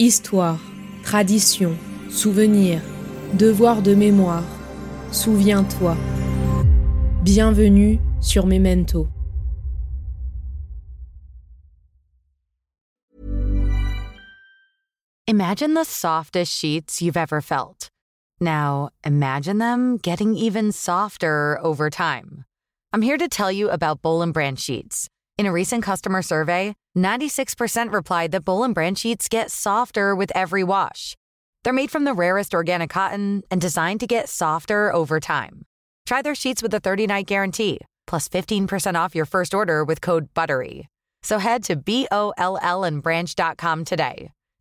Histoire, tradition, souvenir, devoir de mémoire. Souviens-toi. Bienvenue sur Memento. Imagine the softest sheets you've ever felt. Now, imagine them getting even softer over time. I'm here to tell you about Bowl and Branch sheets. In a recent customer survey, 96% replied that Bowl and Branch sheets get softer with every wash. They're made from the rarest organic cotton and designed to get softer over time. Try their sheets with a 30-night guarantee, plus 15% off your first order with code BUTTERY. So head to B-O-L-L and branch.com today.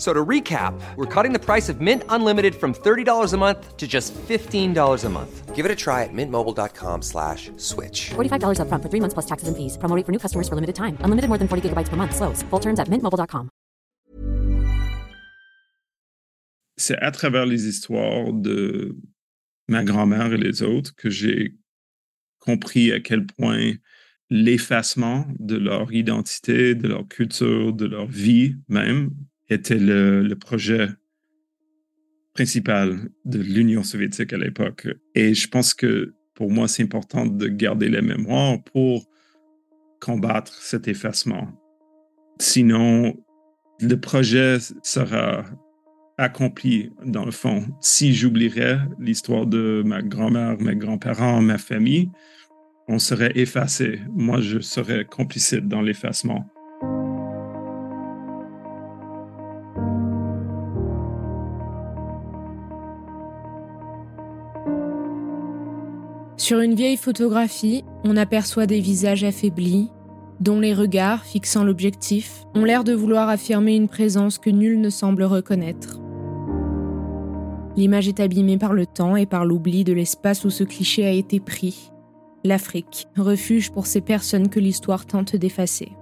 So to recap, we're cutting the price of Mint Unlimited from $30 a month to just $15 a month. Give it a try at mintmobile.com slash switch. $45 upfront for three months plus taxes and fees. Promo rate for new customers for limited time. Unlimited more than 40 gigabytes per month. Slows. Full terms at mintmobile.com. C'est à travers les histoires de ma grand-mère et les autres que j'ai compris à quel point l'effacement de leur identité, de leur culture, de leur vie même, était le, projet principal de l'Union soviétique à l'époque. Et je pense que pour moi, c'est important de garder la mémoire pour combattre cet effacement. Sinon, le projet sera accompli dans le fond. Si j'oublierais l'histoire de ma grand-mère, mes grands-parents, ma famille, on serait effacé. Moi, je serais complicite dans l'effacement. Sur une vieille photographie, on aperçoit des visages affaiblis, dont les regards, fixant l'objectif, ont l'air de vouloir affirmer une présence que nul ne semble reconnaître. L'image est abîmée par le temps et par l'oubli de l'espace où ce cliché a été pris. L'Afrique, refuge pour ces personnes que l'histoire tente d'effacer.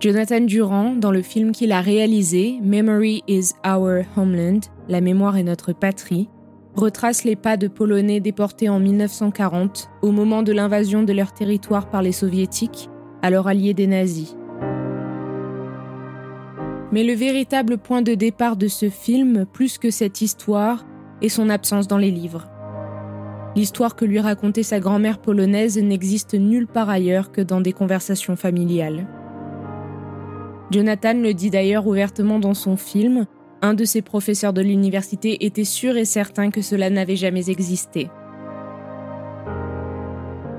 Jonathan Durand, dans le film qu'il a réalisé, Memory is Our Homeland, La mémoire est notre patrie, retrace les pas de Polonais déportés en 1940 au moment de l'invasion de leur territoire par les soviétiques, alors alliés des nazis. Mais le véritable point de départ de ce film, plus que cette histoire, est son absence dans les livres. L'histoire que lui racontait sa grand-mère polonaise n'existe nulle part ailleurs que dans des conversations familiales. Jonathan le dit d'ailleurs ouvertement dans son film, un de ses professeurs de l'université était sûr et certain que cela n'avait jamais existé.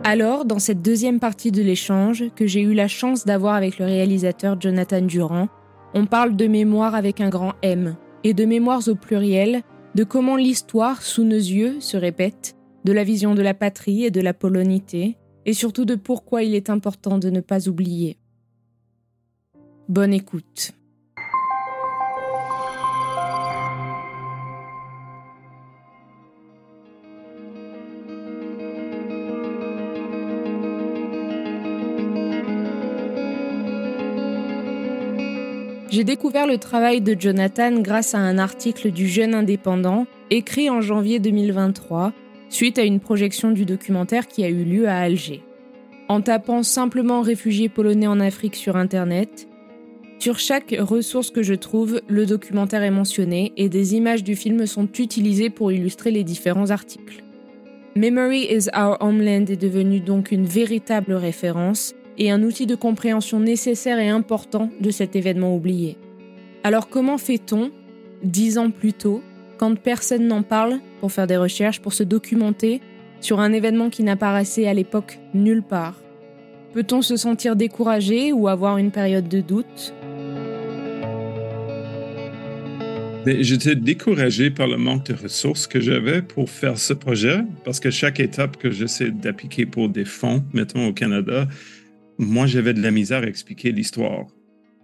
Alors, dans cette deuxième partie de l'échange, que j'ai eu la chance d'avoir avec le réalisateur Jonathan Durand, on parle de mémoire avec un grand M, et de mémoires au pluriel, de comment l'histoire, sous nos yeux, se répète, de la vision de la patrie et de la polonité, et surtout de pourquoi il est important de ne pas oublier. Bonne écoute. J'ai découvert le travail de Jonathan grâce à un article du Jeune Indépendant, écrit en janvier 2023, suite à une projection du documentaire qui a eu lieu à Alger. En tapant simplement réfugiés polonais en Afrique sur Internet, sur chaque ressource que je trouve, le documentaire est mentionné et des images du film sont utilisées pour illustrer les différents articles. Memory is Our Homeland est devenu donc une véritable référence et un outil de compréhension nécessaire et important de cet événement oublié. Alors comment fait-on, dix ans plus tôt, quand personne n'en parle, pour faire des recherches, pour se documenter sur un événement qui n'apparaissait à l'époque nulle part? Peut-on se sentir découragé ou avoir une période de doute? J'étais découragé par le manque de ressources que j'avais pour faire ce projet, parce que chaque étape que j'essaie d'appliquer pour des fonds, mettons au Canada, moi, j'avais de la misère à expliquer l'histoire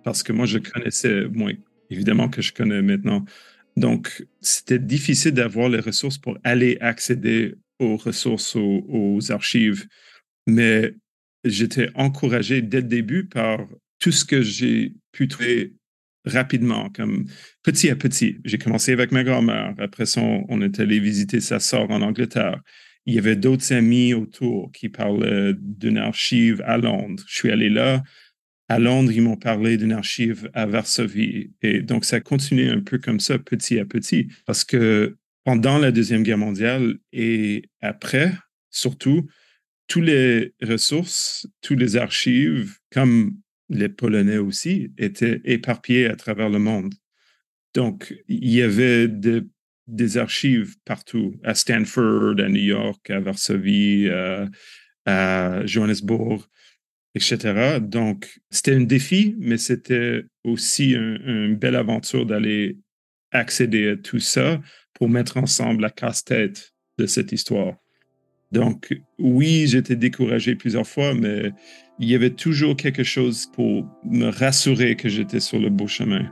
parce que moi, je connaissais moins, évidemment que je connais maintenant. Donc, c'était difficile d'avoir les ressources pour aller accéder aux ressources, aux, archives. Mais j'étais encouragé dès le début par tout ce que j'ai pu trouver rapidement, comme petit à petit. J'ai commencé avec ma grand-mère. Après ça, on est allé visiter sa sœur en Angleterre. Il y avait d'autres amis autour qui parlaient d'une archive à Londres. Je suis allé là. À Londres, ils m'ont parlé d'une archive à Varsovie. Et donc, ça a continué un peu comme ça, petit à petit, parce que pendant la Deuxième Guerre mondiale et après, surtout, toutes les ressources, toutes les archives, comme les Polonais aussi, étaient éparpillées à travers le monde. Donc, il y avait des archives partout, à Stanford, à New York, à Varsovie, euh, à Johannesburg, etc. Donc, c'était un défi, mais c'était aussi une belle aventure d'aller accéder à tout ça pour mettre ensemble la casse-tête de cette histoire. Donc, oui, j'étais découragé plusieurs fois, mais il y avait toujours quelque chose pour me rassurer que j'étais sur le beau chemin.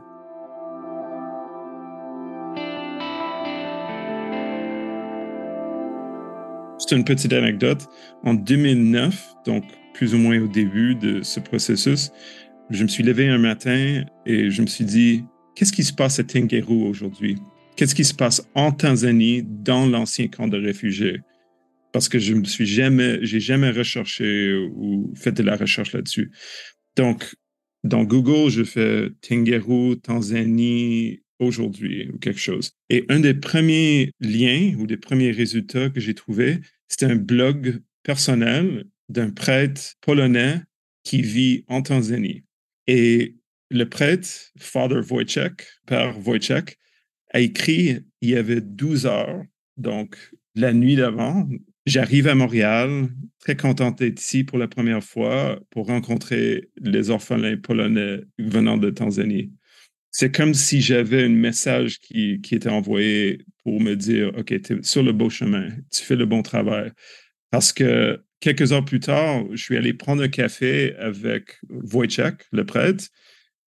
Une petite anecdote. En 2009, donc plus ou moins au début de ce processus, je me suis levé un matin et je me suis dit, qu'est-ce qui se passe à Tengeru aujourd'hui? Qu'est-ce qui se passe en Tanzanie dans l'ancien camp de réfugiés? parce que je me suis jamais, j'ai jamais recherché ou fait de la recherche là-dessus. Donc, dans Google, je fais Tengeru, Tanzanie, aujourd'hui ou quelque chose. Et un des premiers liens ou des premiers résultats que j'ai trouvé, c'était un blog personnel d'un prêtre polonais qui vit en Tanzanie. Et le prêtre, Father Wojciech, Père Wojciech, a écrit il y avait 12 heures, donc la nuit d'avant, J'arrive à Montréal, très content d'être ici pour la première fois pour rencontrer les orphelins polonais venant de Tanzanie. C'est comme si j'avais un message qui, qui, était envoyé pour me dire, OK, tu es sur le beau chemin, tu fais le bon travail. Parce que quelques heures plus tard, je suis allé prendre un café avec Wojciech, le prêtre,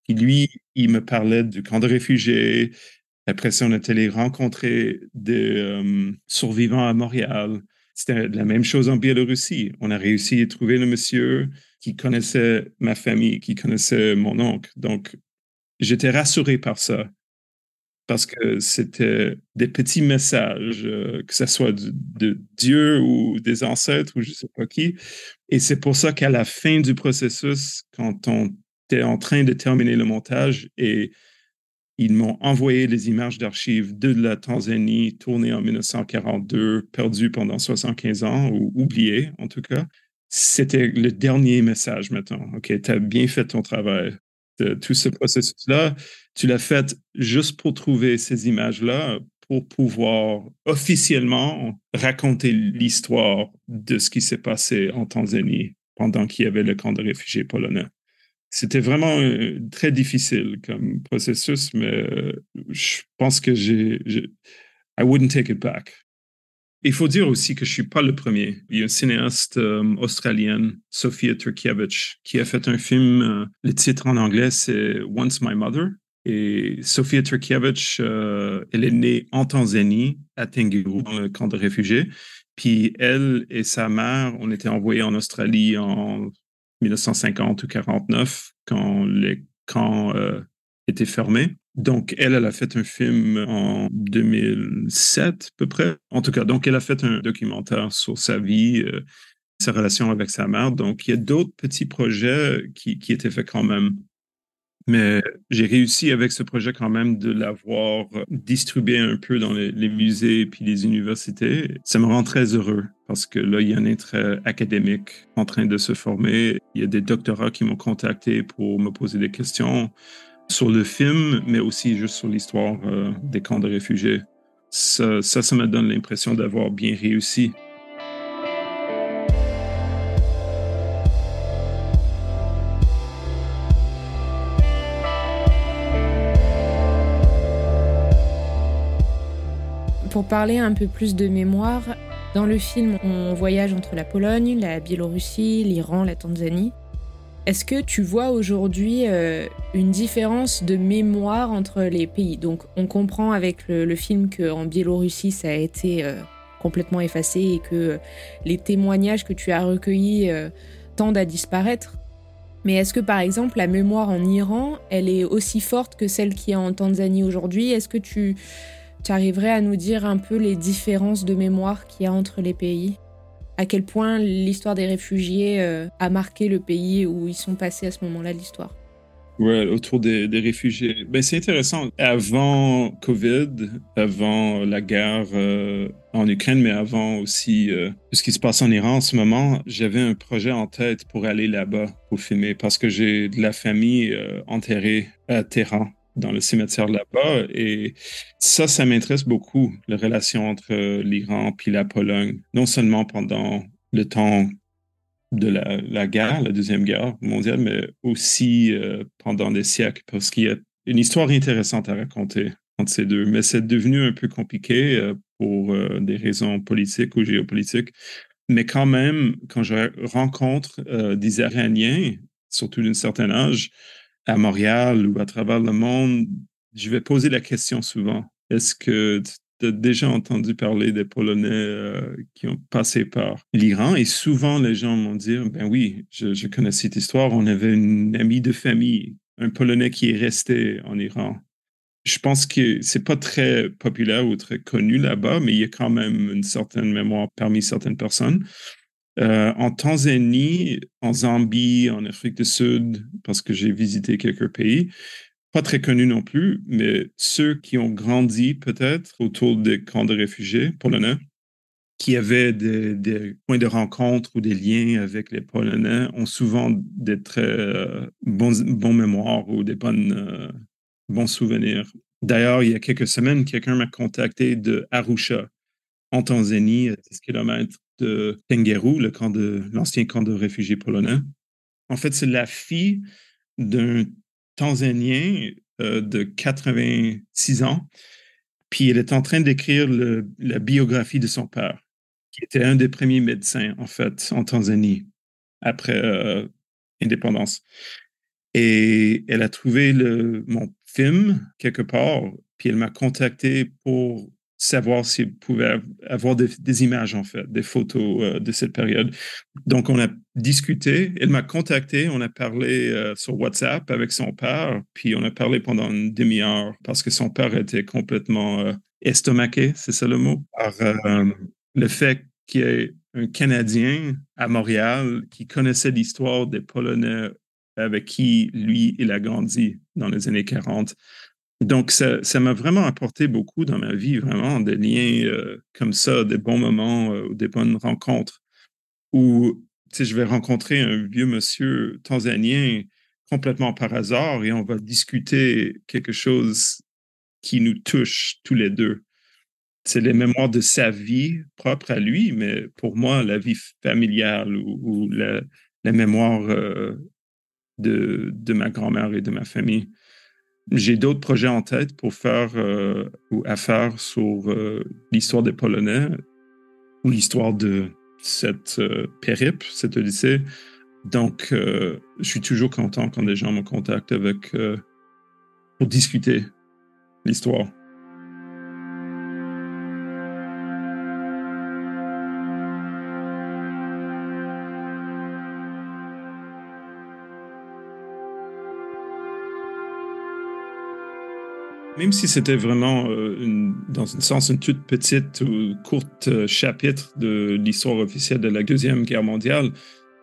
qui lui, il me parlait du camp de réfugiés. Après ça, on est allé rencontrer des euh, survivants à Montréal. C'était la même chose en Biélorussie. On a réussi à trouver le monsieur qui connaissait ma famille, qui connaissait mon oncle. Donc, j'étais rassuré par ça parce que c'était des petits messages, euh, que ce soit de, Dieu ou des ancêtres ou je ne sais pas qui. Et c'est pour ça qu'à la fin du processus, quand on était en train de terminer le montage et ils m'ont envoyé les images d'archives de la Tanzanie tournées en 1942, perdues pendant 75 ans, ou oubliées en tout cas. C'était le dernier message maintenant. OK, tu as bien fait ton travail. De tout ce processus-là, tu l'as fait juste pour trouver ces images-là, pour pouvoir officiellement raconter l'histoire de ce qui s'est passé en Tanzanie pendant qu'il y avait le camp de réfugiés polonais. C'était vraiment euh, très difficile comme processus, mais euh, je pense que j'ai. I wouldn't take it back. Il faut dire aussi que je ne suis pas le premier. Il y a une cinéaste euh, australienne, Sophia Turkiewicz, qui a fait un film. le titre en anglais, c'est Once My Mother. Et Sophia Turkiewicz, elle est née en Tanzanie, à Tengiru, dans le camp de réfugiés. Puis elle et sa mère ont été envoyés en Australie en 1950 ou 49, quand les camps euh, étaient fermés. Donc, elle, elle a fait un film en 2007, à peu près. En tout cas, donc, elle a fait un documentaire sur sa vie, euh, sa relation avec sa mère. Donc, il y a d'autres petits projets qui, qui étaient faits quand même. Mais j'ai réussi avec ce projet quand même de l'avoir distribué un peu dans les, musées et puis les universités. Ça me rend très heureux parce que là, il y a un académique en train de se former. Il y a des doctorats qui m'ont contacté pour me poser des questions sur le film, mais aussi juste sur l'histoire euh, des camps de réfugiés. Ça, ça, ça me donne l'impression d'avoir bien réussi. Pour parler un peu plus de mémoire, dans le film, on voyage entre la Pologne, la Biélorussie, l'Iran, la Tanzanie. Est-ce que tu vois aujourd'hui euh, une différence de mémoire entre les pays? Donc, on comprend avec le, film qu'en Biélorussie, ça a été euh, complètement effacé et que les témoignages que tu as recueillis euh, tendent à disparaître. Mais est-ce que par exemple la mémoire en Iran, elle est aussi forte que celle qui est en Tanzanie aujourd'hui? Est-ce que tu, tu arriverais à nous dire un peu les différences de mémoire qu'il y a entre les pays? À quel point l'histoire des réfugiés euh, a marqué le pays où ils sont passés à ce moment-là l'histoire Ouais, autour des, des réfugiés. Ben, c'est intéressant. Avant COVID, avant la guerre euh, en Ukraine, mais avant aussi euh, ce qui se passe en Iran en ce moment, j'avais un projet en tête pour aller là-bas pour filmer parce que j'ai de la famille euh, enterrée à Téhéran dans le cimetière là-bas. Et ça, ça m'intéresse beaucoup, la relation entre l'Iran puis la Pologne. Non seulement pendant le temps de la, guerre, la Deuxième Guerre mondiale, mais aussi euh, pendant des siècles, parce qu'il y a une histoire intéressante à raconter entre ces deux. Mais c'est devenu un peu compliqué euh, pour euh, des raisons politiques ou géopolitiques. Mais quand même, quand je rencontre des Iraniens, surtout d'un certain âge, à Montréal ou à travers le monde, je vais poser la question souvent. Est-ce que tu as déjà entendu parler des Polonais euh, qui ont passé par l'Iran? Et souvent les gens m'ont dit ben oui, je, connais cette histoire. On avait une amie de famille, un Polonais qui est resté en Iran. Je pense que c'est pas très populaire ou très connu là-bas, mais il y a quand même une certaine mémoire parmi certaines personnes. Euh, en Tanzanie, en Zambie, en Afrique du Sud, parce que j'ai visité quelques pays, pas très connus non plus, mais ceux qui ont grandi peut-être autour des camps de réfugiés polonais, qui avaient des, points de rencontre ou des liens avec les Polonais, ont souvent des très euh, bons, bons, mémoires ou des bonnes, euh, bons souvenirs. D'ailleurs, il y a quelques semaines, quelqu'un m'a contacté de Arusha, en Tanzanie, à 10 km de Tengeru, le camp de l'ancien camp de réfugiés polonais. En fait, c'est la fille d'un Tanzanien euh, de 86 ans, puis il est en train d'écrire la biographie de son père, qui était un des premiers médecins, en fait, en Tanzanie, après euh, indépendance. Et elle a trouvé le, mon film quelque part, puis elle m'a contacté pour savoir s'il pouvait avoir des, images, en fait, des photos euh, de cette période. Donc, on a discuté. Elle m'a contacté. On a parlé euh, sur WhatsApp avec son père. Puis, on a parlé pendant une demi-heure parce que son père était complètement euh, estomaqué, c'est ça le mot, par le fait qu'il y ait un Canadien à Montréal qui connaissait l'histoire des Polonais avec qui lui, il a grandi dans les années 40. Donc, ça, m'a vraiment apporté beaucoup dans ma vie, vraiment, des liens euh, comme ça, des bons moments, euh, des bonnes rencontres où, je vais rencontrer un vieux monsieur tanzanien complètement par hasard et on va discuter quelque chose qui nous touche tous les deux. C'est les mémoires de sa vie propre à lui, mais pour moi, la vie familiale ou, la, mémoire euh, de ma grand-mère et de ma famille. J'ai d'autres projets en tête pour faire euh, ou à faire sur euh, l'histoire des Polonais ou l'histoire de cette euh, périple, cette odyssée. Donc, je suis toujours content quand des gens me contactent avec pour discuter l'histoire. Même si c'était vraiment, euh, une, dans un sens, une toute petite ou courte euh, chapitre de l'histoire officielle de la Deuxième Guerre mondiale,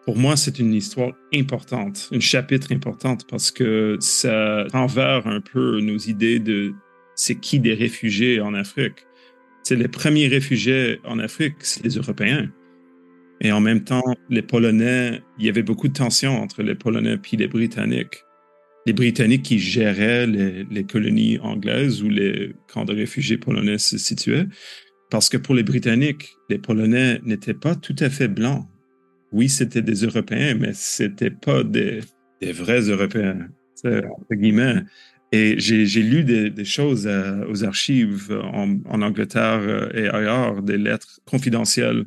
pour moi, c'est une histoire importante, un chapitre importante parce que ça renverse un peu nos idées de c'est qui des réfugiés en Afrique. C'est les premiers réfugiés en Afrique, c'est les Européens. Et en même temps, les Polonais, il y avait beaucoup de tensions entre les Polonais et les Britanniques les Britanniques qui géraient les, colonies anglaises où les camps de réfugiés polonais se situaient. Parce que pour les Britanniques, les Polonais n'étaient pas tout à fait blancs. Oui, c'était des Européens, mais c'était pas des, vrais Européens, entre guillemets. Et j'ai lu des, choses aux archives en, Angleterre euh, et ailleurs, des lettres confidentielles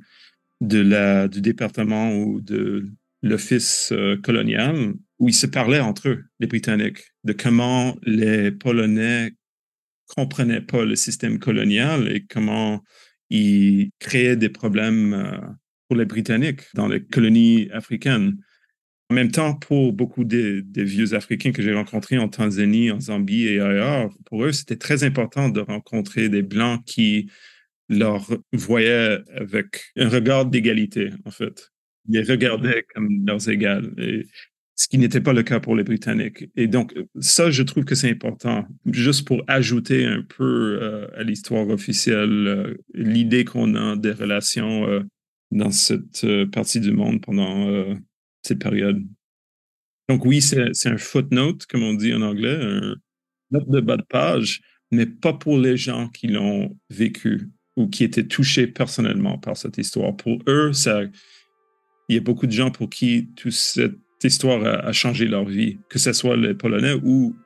du département ou de l'office euh, colonial où ils se parlaient entre eux, les Britanniques, de comment les Polonais comprenaient pas le système colonial et comment ils créaient des problèmes euh, pour les Britanniques dans les colonies africaines. En même temps, pour beaucoup des, vieux Africains que j'ai rencontrés en Tanzanie, en Zambie et ailleurs, pour eux, c'était très important de rencontrer des Blancs qui leur voyaient avec un regard d'égalité, en fait. Ils les regardaient comme leurs égales, ce qui n'était pas le cas pour les Britanniques. Et donc, ça, je trouve que c'est important, juste pour ajouter un peu euh, à l'histoire officielle euh, l'idée qu'on a des relations euh, dans cette partie du monde pendant cette période. Donc oui, c'est un footnote, comme on dit en anglais, un note de bas de page, mais pas pour les gens qui l'ont vécu ou qui étaient touchés personnellement par cette histoire. Pour eux, ça, il y a beaucoup de gens pour qui toute cette histoire a, changé leur vie, que ce soit les Polonais ou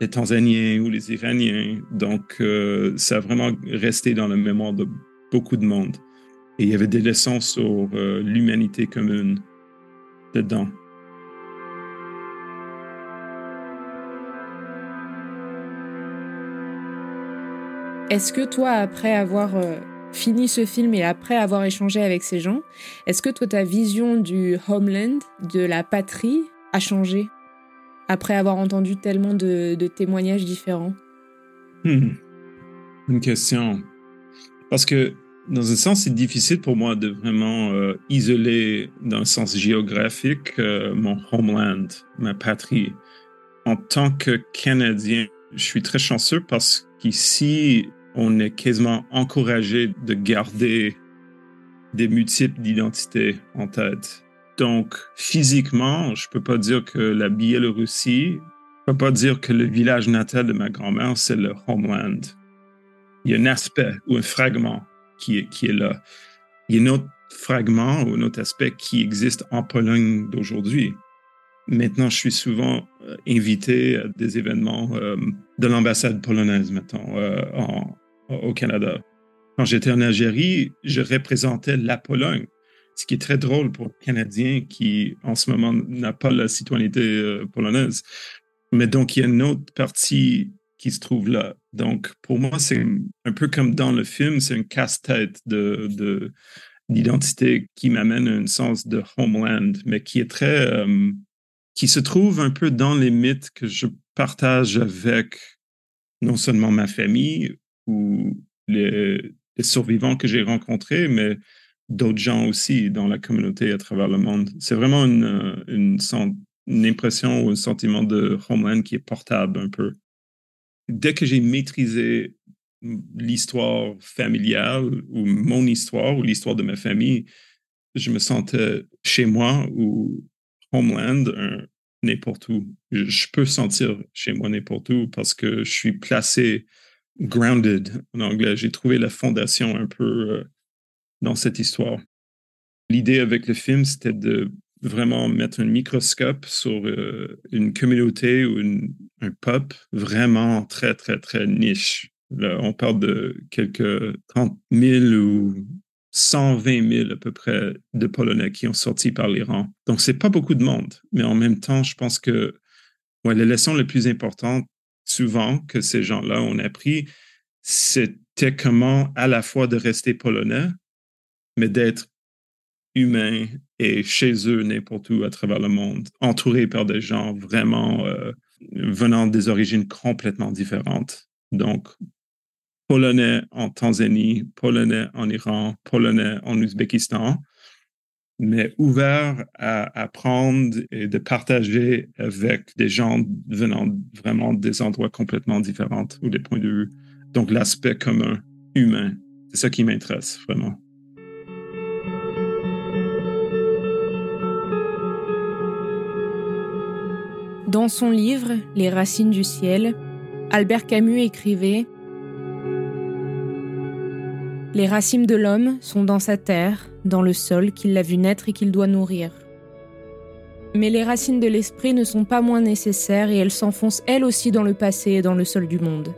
les Tanzaniens ou les Iraniens. Donc, euh, ça a vraiment resté dans la mémoire de beaucoup de monde. Et il y avait des leçons sur euh, l'humanité commune dedans. Est-ce que toi, après avoir euh, fini ce film et après avoir échangé avec ces gens, est-ce que toi, ta vision du homeland, de la patrie, a changé après avoir entendu tellement de, témoignages différents? Hmm. Une question. Parce que dans un sens, c'est difficile pour moi de vraiment euh, isoler, dans le sens géographique, euh, mon homeland, ma patrie. En tant que Canadien, je suis très chanceux parce qu'ici, on est quasiment encouragé de garder des multiples d'identités en tête. Donc, physiquement, je peux pas dire que la Biélorussie, je peux pas dire que le village natal de ma grand-mère, c'est le homeland. Il y a un aspect ou un fragment qui est, qui est là. Il y a un autre fragment ou un autre aspect qui existe en Pologne d'aujourd'hui. Maintenant, je suis souvent euh, invité à des événements euh, de l'ambassade polonaise, mettons, euh, au Canada. Quand j'étais en Algérie, je représentais la Pologne, ce qui est très drôle pour un Canadien qui, en ce moment, n'a pas la citoyenneté polonaise. Mais donc, il y a une autre partie qui se trouve là. Donc, pour moi, c'est un peu comme dans le film, c'est un casse-tête de, d'identité qui m'amène à un sens de homeland, mais qui est très, euh, qui se trouve un peu dans les mythes que je partage avec non seulement ma famille ou les, survivants que j'ai rencontrés, mais d'autres gens aussi dans la communauté à travers le monde. C'est vraiment une, une, une impression ou un sentiment de homeland qui est portable un peu dès que j'ai maîtrisé l'histoire familiale ou mon histoire ou l'histoire de ma famille, je me sentais chez moi ou homeland n'importe où. Je, peux sentir chez moi n'importe où parce que je suis placé grounded en anglais. J'ai trouvé la fondation un peu euh, dans cette histoire. L'idée avec le film, c'était de vraiment mettre un microscope sur euh, une communauté ou un peuple vraiment très, très, très niche. on parle de quelques 30 000 ou 120 000 à peu près de Polonais qui ont sorti par l'Iran. Donc, c'est pas beaucoup de monde, mais en même temps, je pense que ouais, la leçon la plus importante, souvent, que ces gens-là ont appris, c'était comment à la fois de rester polonais, mais d'être humain et chez eux n'importe où à travers le monde, entourés par des gens vraiment euh, venant des origines complètement différentes. Donc, polonais en Tanzanie, polonais en Iran, polonais en Ouzbékistan, mais ouverts à apprendre et de partager avec des gens venant vraiment des endroits complètement différents ou des points de vue. Donc, l'aspect commun, humain, c'est ça qui m'intéresse vraiment. Dans son livre Les racines du ciel, Albert Camus écrivait Les racines de l'homme sont dans sa terre, dans le sol qu'il l'a vu naître et qu'il doit nourrir. Mais les racines de l'esprit ne sont pas moins nécessaires et elles s'enfoncent elles aussi dans le passé et dans le sol du monde.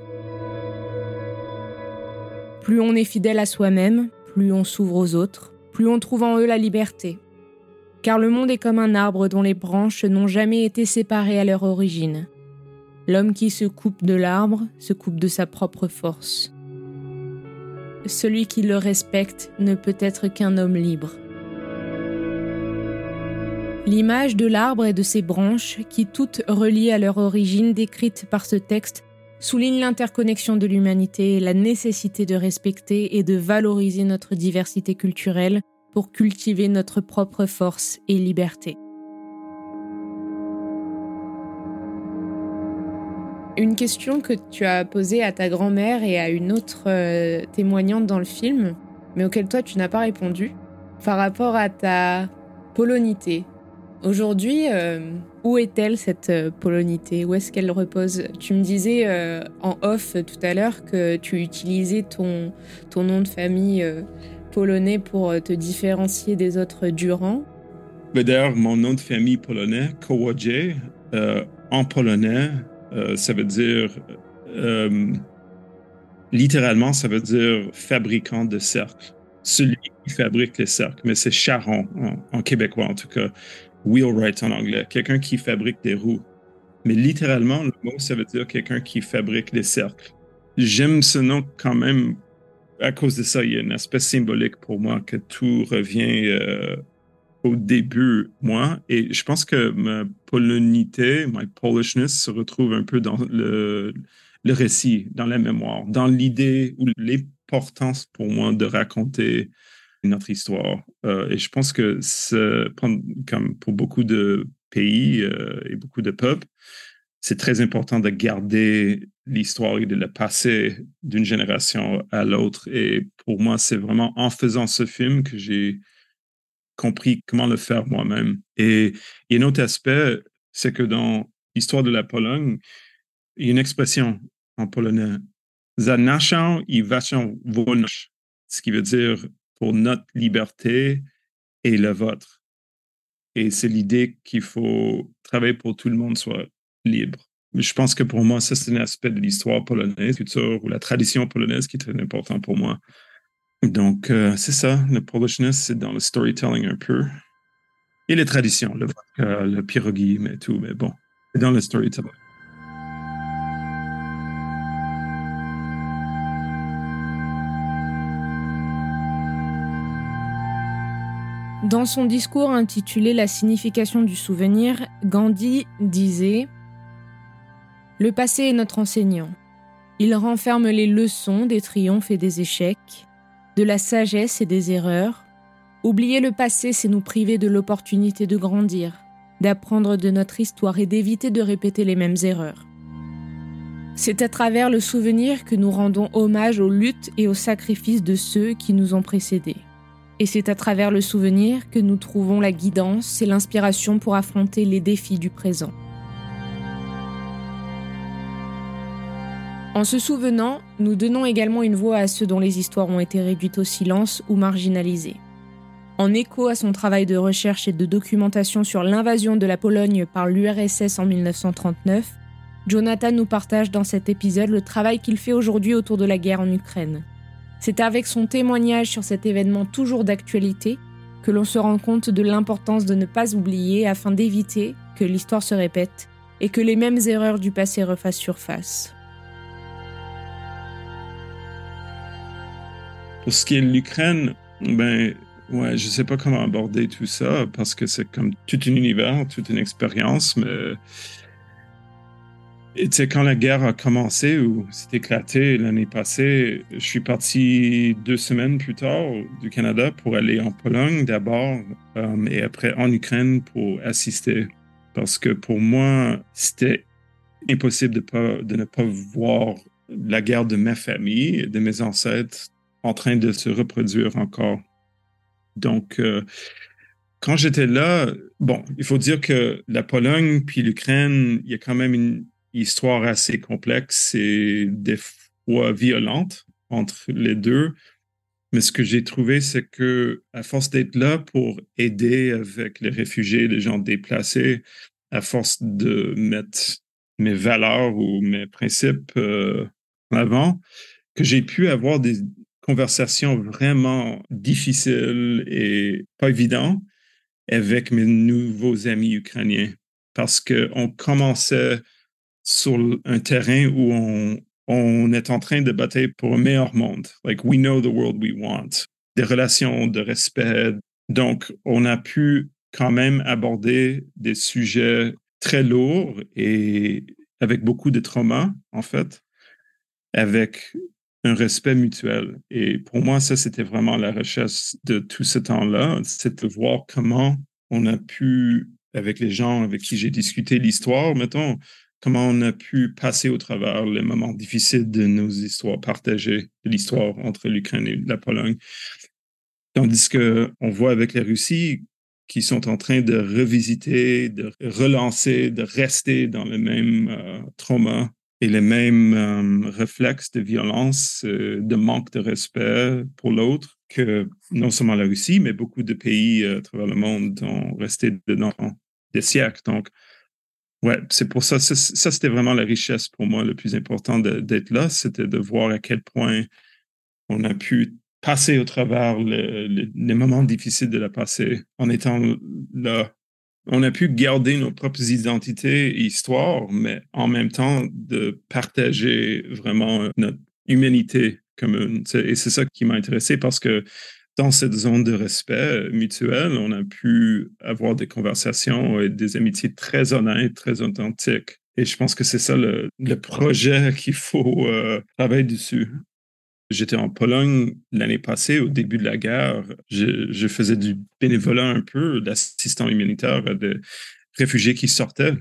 Plus on est fidèle à soi-même, plus on s'ouvre aux autres, plus on trouve en eux la liberté, car le monde est comme un arbre dont les branches n'ont jamais été séparées à leur origine. L'homme qui se coupe de l'arbre se coupe de sa propre force. Celui qui le respecte ne peut être qu'un homme libre. L'image de l'arbre et de ses branches, qui toutes reliées à leur origine décrite par ce texte, souligne l'interconnexion de l'humanité et la nécessité de respecter et de valoriser notre diversité culturelle pour cultiver notre propre force et liberté. Une question que tu as posée à ta grand-mère et à une autre euh, témoignante dans le film, mais auquel toi tu n'as pas répondu, par rapport à ta polonité. Aujourd'hui, euh, où est-elle cette euh, polonité? Où est-ce qu'elle repose? Tu me disais en off tout à l'heure que tu utilisais ton, nom de famille polonais pour te différencier des autres Durand. D'ailleurs, mon nom de famille polonais, Kołodziej, en polonais, euh, ça veut dire, euh, littéralement, ça veut dire fabricant de cercles. Celui qui fabrique les cercles, mais c'est charron en, québécois en tout cas, wheelwright en anglais, quelqu'un qui fabrique des roues. Mais littéralement, le mot, ça veut dire quelqu'un qui fabrique les cercles. J'aime ce nom quand même à cause de ça. Il y a un aspect symbolique pour moi que tout revient euh, au début, moi, et je pense que ma polonité, my Polishness, se retrouve un peu dans le, le récit, dans la mémoire, dans l'idée ou l'importance pour moi de raconter notre histoire. Euh, et je pense que comme pour beaucoup de pays euh, et beaucoup de peuples, c'est très important de garder l'histoire et de la passer d'une génération à l'autre. Et pour moi, c'est vraiment en faisant ce film que j'ai compris comment le faire moi-même. Et, un autre aspect, c'est que dans l'histoire de la Pologne, il y a une expression en polonais, za naszą i waszą wolność, ce qui veut dire pour notre liberté et la vôtre. Et c'est l'idée qu'il faut travailler pour que tout le monde soit libre. Je pense que pour moi, ça, c'est un aspect de l'histoire polonaise, culture ou la tradition polonaise qui est très important pour moi. Donc, euh, c'est ça, le Polishness, c'est dans le storytelling un peu. Et les traditions, le vodka, le pierogi, mais tout, mais bon, c'est dans le storytelling. Dans son discours intitulé La signification du souvenir, Gandhi disait Le passé est notre enseignant. Il renferme les leçons des triomphes et des échecs, de la sagesse et des erreurs. Oublier le passé, c'est nous priver de l'opportunité de grandir, d'apprendre de notre histoire et d'éviter de répéter les mêmes erreurs. C'est à travers le souvenir que nous rendons hommage aux luttes et aux sacrifices de ceux qui nous ont précédés. Et c'est à travers le souvenir que nous trouvons la guidance et l'inspiration pour affronter les défis du présent. En se souvenant, nous donnons également une voix à ceux dont les histoires ont été réduites au silence ou marginalisées. En écho à son travail de recherche et de documentation sur l'invasion de la Pologne par l'URSS en 1939, Jonathan nous partage dans cet épisode le travail qu'il fait aujourd'hui autour de la guerre en Ukraine. C'est avec son témoignage sur cet événement toujours d'actualité que l'on se rend compte de l'importance de ne pas oublier afin d'éviter que l'histoire se répète et que les mêmes erreurs du passé refassent surface. Pour ce qui est de l'Ukraine, ben, ouais, je sais pas comment aborder tout ça parce que c'est comme tout un univers, toute une expérience, mais. Et quand la guerre a commencé ou s'est éclaté l'année passée, je suis parti deux semaines plus tard du Canada pour aller en Pologne d'abord euh, et après en Ukraine pour assister. Parce que pour moi, c'était impossible de, de ne pas voir la guerre de ma famille, de mes ancêtres en train de se reproduire encore. Donc, euh, quand j'étais là, bon, il faut dire que la Pologne puis l'Ukraine, il y a quand même une histoire assez complexe et des fois violente entre les deux. Mais ce que j'ai trouvé, c'est que à force d'être là pour aider avec les réfugiés, les gens déplacés, à force de mettre mes valeurs ou mes principes euh, en avant, que j'ai pu avoir des, conversation vraiment difficile et pas évident avec mes nouveaux amis ukrainiens parce qu'on commençait sur un terrain où on, est en train de batailler pour un meilleur monde. Like, we know the world we want. Des relations de respect. Donc, on a pu quand même abordé des sujets très lourds et avec beaucoup de trauma, en fait, avec un respect mutuel. Et pour moi, ça, c'était vraiment la recherche de tout ce temps-là, c'est de voir comment on a pu, avec les gens avec qui j'ai discuté l'histoire, mettons, comment on a pu passer au travers les moments difficiles de nos histoires partagées, de l'histoire entre l'Ukraine et la Pologne. Tandis que on voit avec la Russie qui sont en train de revisiter, de relancer, de rester dans le même euh, trauma et les mêmes euh, réflexes de violence, euh, de manque de respect pour l'autre que non seulement la Russie, mais beaucoup de pays à travers le monde ont resté dedans des siècles. Donc, ouais, c'est pour ça, ça, c'était vraiment la richesse pour moi le plus important d'être là, c'était de voir à quel point on a pu passer au travers les moments difficiles de la passé en étant là on a pu garder nos propres identités et histoires, mais en même temps de partager vraiment notre humanité commune. Et c'est ça qui m'a intéressé parce que dans cette zone de respect mutuel, on a pu avoir des conversations et des amitiés très honnêtes, très authentiques. Et je pense que c'est ça le, projet qu'il faut euh, travailler dessus. J'étais en Pologne l'année passée, au début de la guerre. Je, faisais du bénévolat un peu, d'assistant humanitaire à des réfugiés qui sortaient.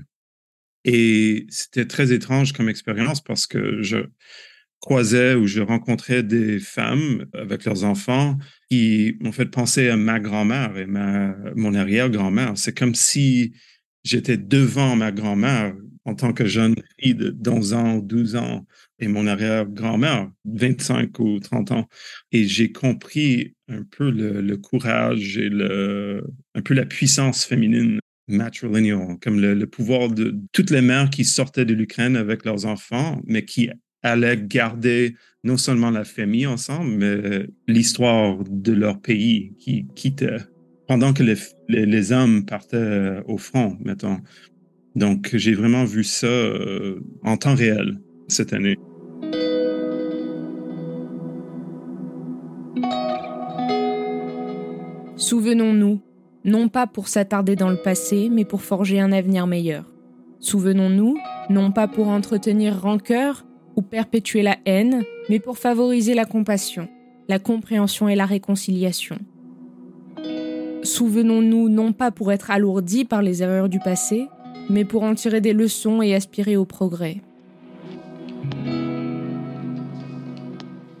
Et c'était très étrange comme expérience parce que je croisais ou je rencontrais des femmes avec leurs enfants qui m'ont fait penser à ma grand-mère et ma, mon arrière-grand-mère. C'est comme si j'étais devant ma grand-mère en tant que jeune fille de 11 ans ou 12 ans et mon arrière-grand-mère, 25 ou 30 ans. Et j'ai compris un peu le, courage et le, un peu la puissance féminine matrilineal, comme le, pouvoir de toutes les mères qui sortaient de l'Ukraine avec leurs enfants, mais qui allaient garder non seulement la famille ensemble, mais l'histoire de leur pays qui quittait pendant que les, les, hommes partaient au front, mettons. Donc, j'ai vraiment vu ça euh, en temps réel cette année. Souvenons-nous, non pas pour s'attarder dans le passé, mais pour forger un avenir meilleur. Souvenons-nous, non pas pour entretenir rancœur ou perpétuer la haine, mais pour favoriser la compassion, la compréhension et la réconciliation. Souvenons-nous non pas pour être alourdis par les erreurs du passé, mais pour en tirer des leçons et aspirer au progrès.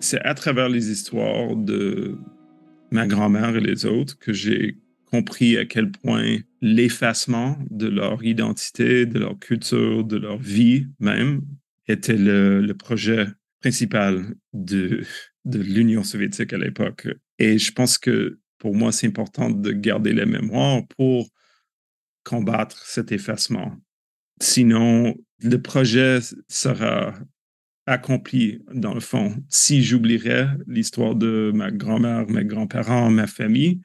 C'est à travers les histoires de ma grand-mère et les autres que j'ai compris à quel point l'effacement de leur identité, de leur culture, de leur vie même, était le, projet principal de, l'Union soviétique à l'époque. Et je pense que pour moi, c'est important de garder la mémoire pour combattre cet effacement. Sinon, le projet sera accompli dans le fond. Si j'oublierais l'histoire de ma grand-mère, mes grands-parents, ma famille,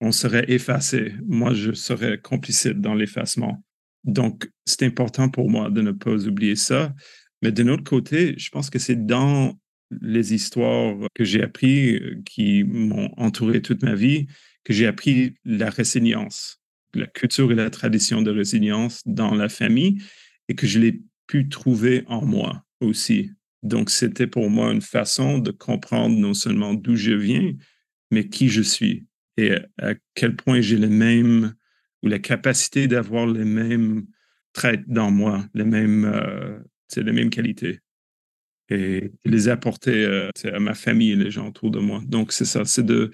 on serait effacé. Moi, je serais complicite dans l'effacement. Donc, c'est important pour moi de ne pas oublier ça. Mais d'un autre côté, je pense que c'est dans les histoires que j'ai appris, qui m'ont entouré toute ma vie, que j'ai appris la résilience, la culture et la tradition de résilience dans la famille et que je l'ai pu trouver en moi aussi. Donc, c'était pour moi une façon de comprendre non seulement d'où je viens, mais qui je suis et à quel point j'ai les mêmes ou la capacité d'avoir les mêmes traits dans moi, les mêmes, euh, les mêmes qualités et les apporter euh, à ma famille et les gens autour de moi. Donc, c'est ça, c'est de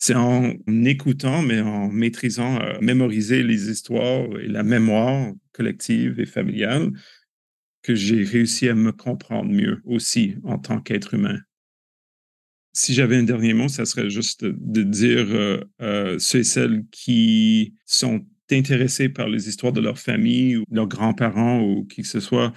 c'est en écoutant, mais en maîtrisant, euh, mémoriser les histoires et la mémoire collective et familiale que j'ai réussi à me comprendre mieux aussi en tant qu'être humain. Si j'avais un dernier mot, ça serait juste de dire euh, euh, ceux et celles qui sont intéressés par les histoires de leur famille ou leurs grands-parents ou qui que ce soit,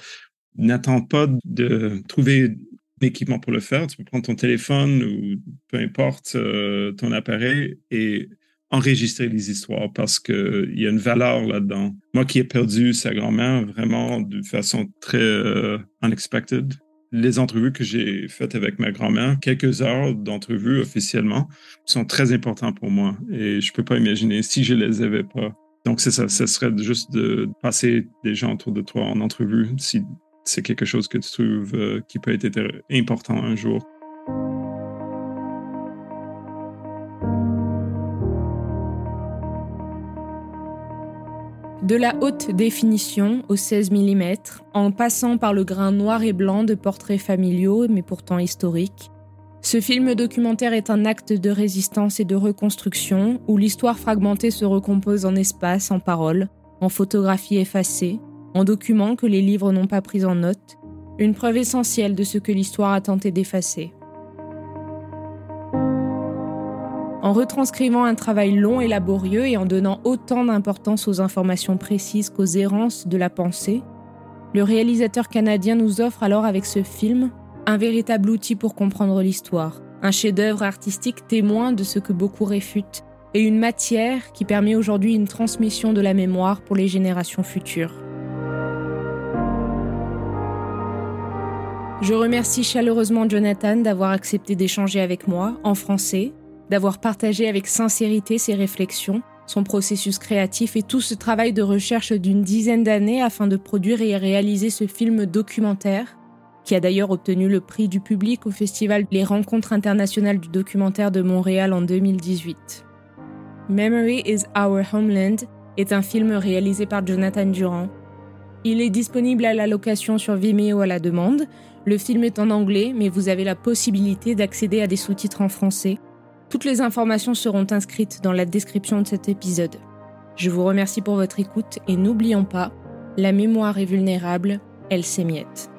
n'attendent pas de trouver un équipement pour le faire. Tu peux prendre ton téléphone ou peu importe euh, ton appareil et enregistrer les histoires parce qu'il y a une valeur là-dedans. Moi qui ai perdu sa grand-mère vraiment de façon très euh, unexpected, les entrevues que j'ai faites avec ma grand-mère, quelques heures d'entrevues officiellement, sont très importantes pour moi. Et je peux pas imaginer si je les avais pas. Donc, c'est ça. Ce serait juste de passer des gens autour de toi en entrevue si c'est quelque chose que tu trouves euh, qui peut être important un jour. De la haute définition au 16 mm, en passant par le grain noir et blanc de portraits familiaux mais pourtant historiques, ce film documentaire est un acte de résistance et de reconstruction où l'histoire fragmentée se recompose en espace, en paroles, en photographies effacées, en documents que les livres n'ont pas pris en note, une preuve essentielle de ce que l'histoire a tenté d'effacer. En retranscrivant un travail long et laborieux et en donnant autant d'importance aux informations précises qu'aux errances de la pensée, le réalisateur canadien nous offre alors avec ce film un véritable outil pour comprendre l'histoire, un chef-d'œuvre artistique témoin de ce que beaucoup réfutent, et une matière qui permet aujourd'hui une transmission de la mémoire pour les générations futures. Je remercie chaleureusement Jonathan d'avoir accepté d'échanger avec moi en français d'avoir partagé avec sincérité ses réflexions, son processus créatif et tout ce travail de recherche d'une dizaine d'années afin de produire et réaliser ce film documentaire, qui a d'ailleurs obtenu le prix du public au festival Les Rencontres internationales du documentaire de Montréal en 2018. Memory is Our Homeland est un film réalisé par Jonathan Durand. Il est disponible à la location sur Vimeo à la demande. Le film est en anglais, mais vous avez la possibilité d'accéder à des sous-titres en français toutes les informations seront inscrites dans la description de cet épisode. Je vous remercie pour votre écoute et n'oublions pas, la mémoire est vulnérable, elle s'émiette.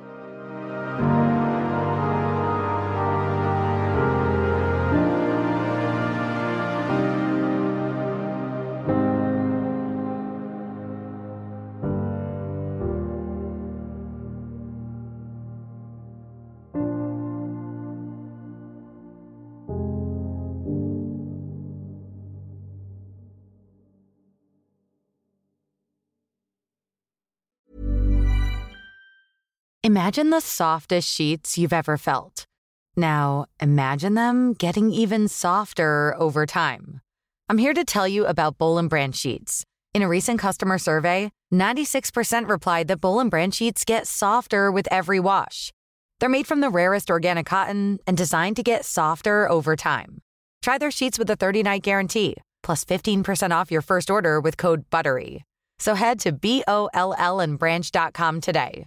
Imagine the softest sheets you've ever felt. Now, imagine them getting even softer over time. I'm here to tell you about Bowl and Branch sheets. In a recent customer survey, 96% replied that Bowl and Branch sheets get softer with every wash. They're made from the rarest organic cotton and designed to get softer over time. Try their sheets with a 30-night guarantee, plus 15% off your first order with code BUTTERY. So head to B-O-L-L and branch.com today.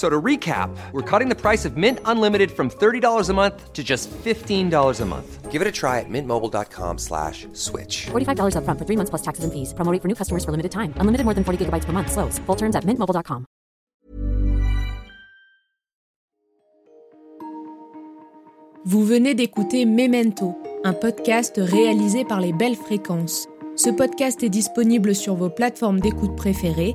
So to recap, we're cutting the price of Mint Unlimited from $30 a month to just $15 a month. Give it a try at mintmobile.com slash switch. $45 up front for three months plus taxes and fees. Promo for new customers for limited time. Unlimited more than 40 gigabytes per month. Slows. Full terms at mintmobile.com. Vous venez d'écouter Memento, un podcast réalisé par les Belles Fréquences. Ce podcast est disponible sur vos plateformes d'écoute préférées